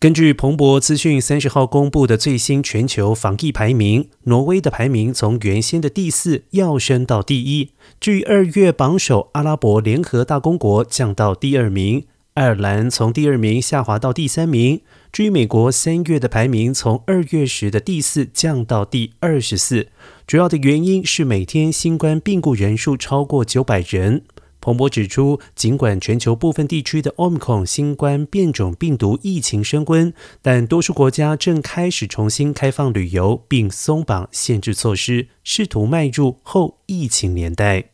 根据彭博资讯三十号公布的最新全球防疫排名，挪威的排名从原先的第四跃升到第一。至于二月榜首阿拉伯联合大公国降到第二名，爱尔兰从第二名下滑到第三名。至于美国三月的排名从二月时的第四降到第二十四，主要的原因是每天新冠病故人数超过九百人。彭博指出，尽管全球部分地区的 Omicron 新冠变种病毒疫情升温，但多数国家正开始重新开放旅游，并松绑限制措施，试图迈入后疫情年代。